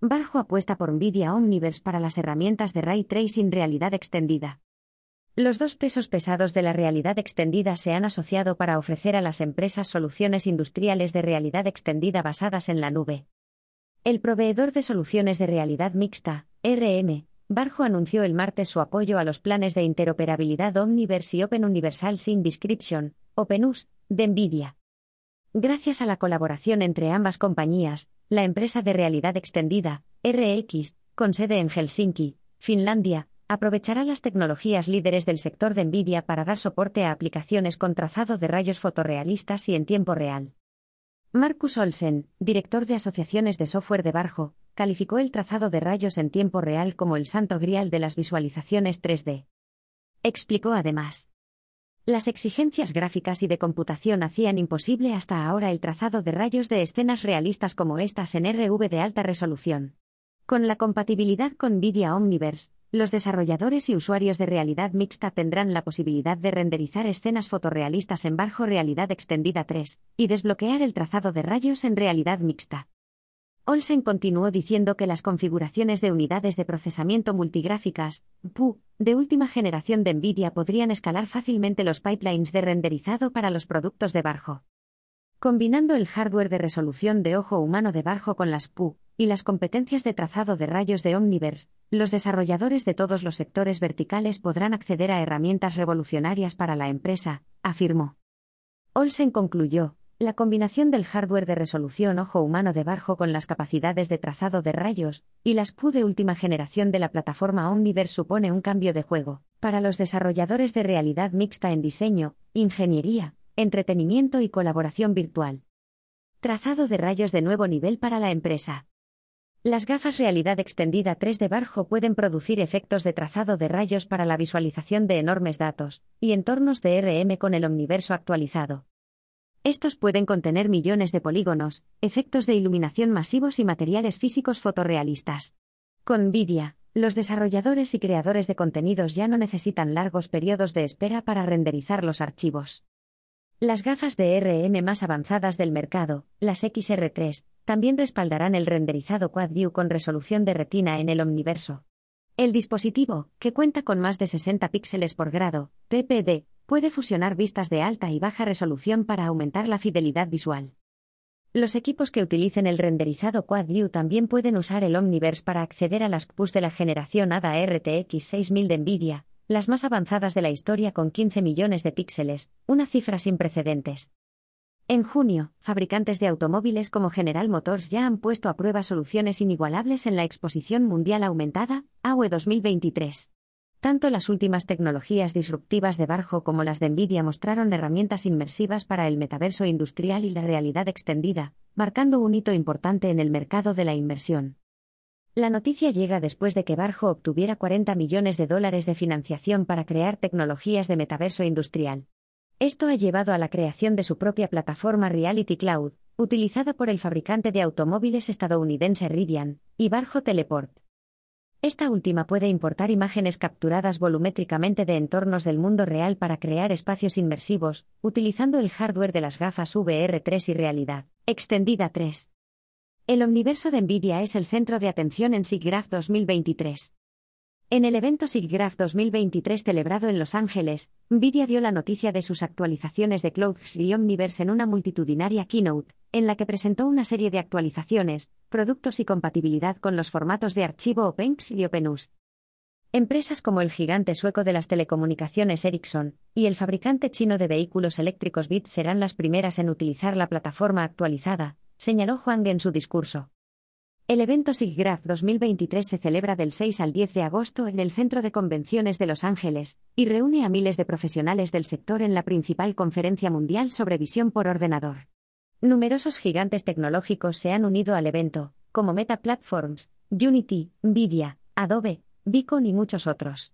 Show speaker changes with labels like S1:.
S1: Barjo apuesta por Nvidia Omniverse para las herramientas de ray tracing realidad extendida. Los dos pesos pesados de la realidad extendida se han asociado para ofrecer a las empresas soluciones industriales de realidad extendida basadas en la nube. El proveedor de soluciones de realidad mixta, RM, Barjo anunció el martes su apoyo a los planes de interoperabilidad Omniverse y Open Universal Sin Description, OpenUS, de NVIDIA. Gracias a la colaboración entre ambas compañías, la empresa de realidad extendida, RX, con sede en Helsinki, Finlandia, aprovechará las tecnologías líderes del sector de NVIDIA para dar soporte a aplicaciones con trazado de rayos fotorrealistas y en tiempo real. Marcus Olsen, director de asociaciones de software de Barjo, calificó el trazado de rayos en tiempo real como el santo grial de las visualizaciones 3D. Explicó además. Las exigencias gráficas y de computación hacían imposible hasta ahora el trazado de rayos de escenas realistas como estas en RV de alta resolución. Con la compatibilidad con NVIDIA Omniverse, los desarrolladores y usuarios de realidad mixta tendrán la posibilidad de renderizar escenas fotorrealistas en bajo realidad extendida 3 y desbloquear el trazado de rayos en realidad mixta. Olsen continuó diciendo que las configuraciones de unidades de procesamiento multigráficas, PU, de última generación de NVIDIA podrían escalar fácilmente los pipelines de renderizado para los productos de Barjo. Combinando el hardware de resolución de ojo humano de Barjo con las PU y las competencias de trazado de rayos de Omniverse, los desarrolladores de todos los sectores verticales podrán acceder a herramientas revolucionarias para la empresa, afirmó. Olsen concluyó, la combinación del hardware de resolución ojo humano de Barjo con las capacidades de trazado de rayos y las PU de última generación de la plataforma Omniverse supone un cambio de juego para los desarrolladores de realidad mixta en diseño, ingeniería, entretenimiento y colaboración virtual. Trazado de rayos de nuevo nivel para la empresa. Las gafas realidad extendida 3 de Barjo pueden producir efectos de trazado de rayos para la visualización de enormes datos y entornos de RM con el omniverso actualizado. Estos pueden contener millones de polígonos, efectos de iluminación masivos y materiales físicos fotorrealistas. Con NVIDIA, los desarrolladores y creadores de contenidos ya no necesitan largos periodos de espera para renderizar los archivos. Las gafas de RM más avanzadas del mercado, las XR3, también respaldarán el renderizado Quad View con resolución de retina en el omniverso. El dispositivo, que cuenta con más de 60 píxeles por grado, PPD, puede fusionar vistas de alta y baja resolución para aumentar la fidelidad visual. Los equipos que utilicen el renderizado Quad View también pueden usar el Omniverse para acceder a las CPUs de la generación ADA RTX 6000 de Nvidia, las más avanzadas de la historia con 15 millones de píxeles, una cifra sin precedentes. En junio, fabricantes de automóviles como General Motors ya han puesto a prueba soluciones inigualables en la Exposición Mundial Aumentada, AUE 2023. Tanto las últimas tecnologías disruptivas de Barjo como las de Nvidia mostraron herramientas inmersivas para el metaverso industrial y la realidad extendida, marcando un hito importante en el mercado de la inmersión. La noticia llega después de que Barjo obtuviera 40 millones de dólares de financiación para crear tecnologías de metaverso industrial. Esto ha llevado a la creación de su propia plataforma Reality Cloud, utilizada por el fabricante de automóviles estadounidense Rivian, y Barjo Teleport. Esta última puede importar imágenes capturadas volumétricamente de entornos del mundo real para crear espacios inmersivos, utilizando el hardware de las gafas VR3 y realidad extendida 3. El omniverso de Nvidia es el centro de atención en SIGGRAPH 2023. En el evento SIGGRAPH 2023 celebrado en Los Ángeles, Nvidia dio la noticia de sus actualizaciones de Clouds y Omniverse en una multitudinaria keynote, en la que presentó una serie de actualizaciones, productos y compatibilidad con los formatos de archivo OpenX y OpenUST. Empresas como el gigante sueco de las telecomunicaciones Ericsson y el fabricante chino de vehículos eléctricos BIT serán las primeras en utilizar la plataforma actualizada, señaló Huang en su discurso. El evento SIGGRAPH 2023 se celebra del 6 al 10 de agosto en el Centro de Convenciones de Los Ángeles y reúne a miles de profesionales del sector en la principal conferencia mundial sobre visión por ordenador. Numerosos gigantes tecnológicos se han unido al evento, como Meta Platforms, Unity, Nvidia, Adobe, Beacon y muchos otros.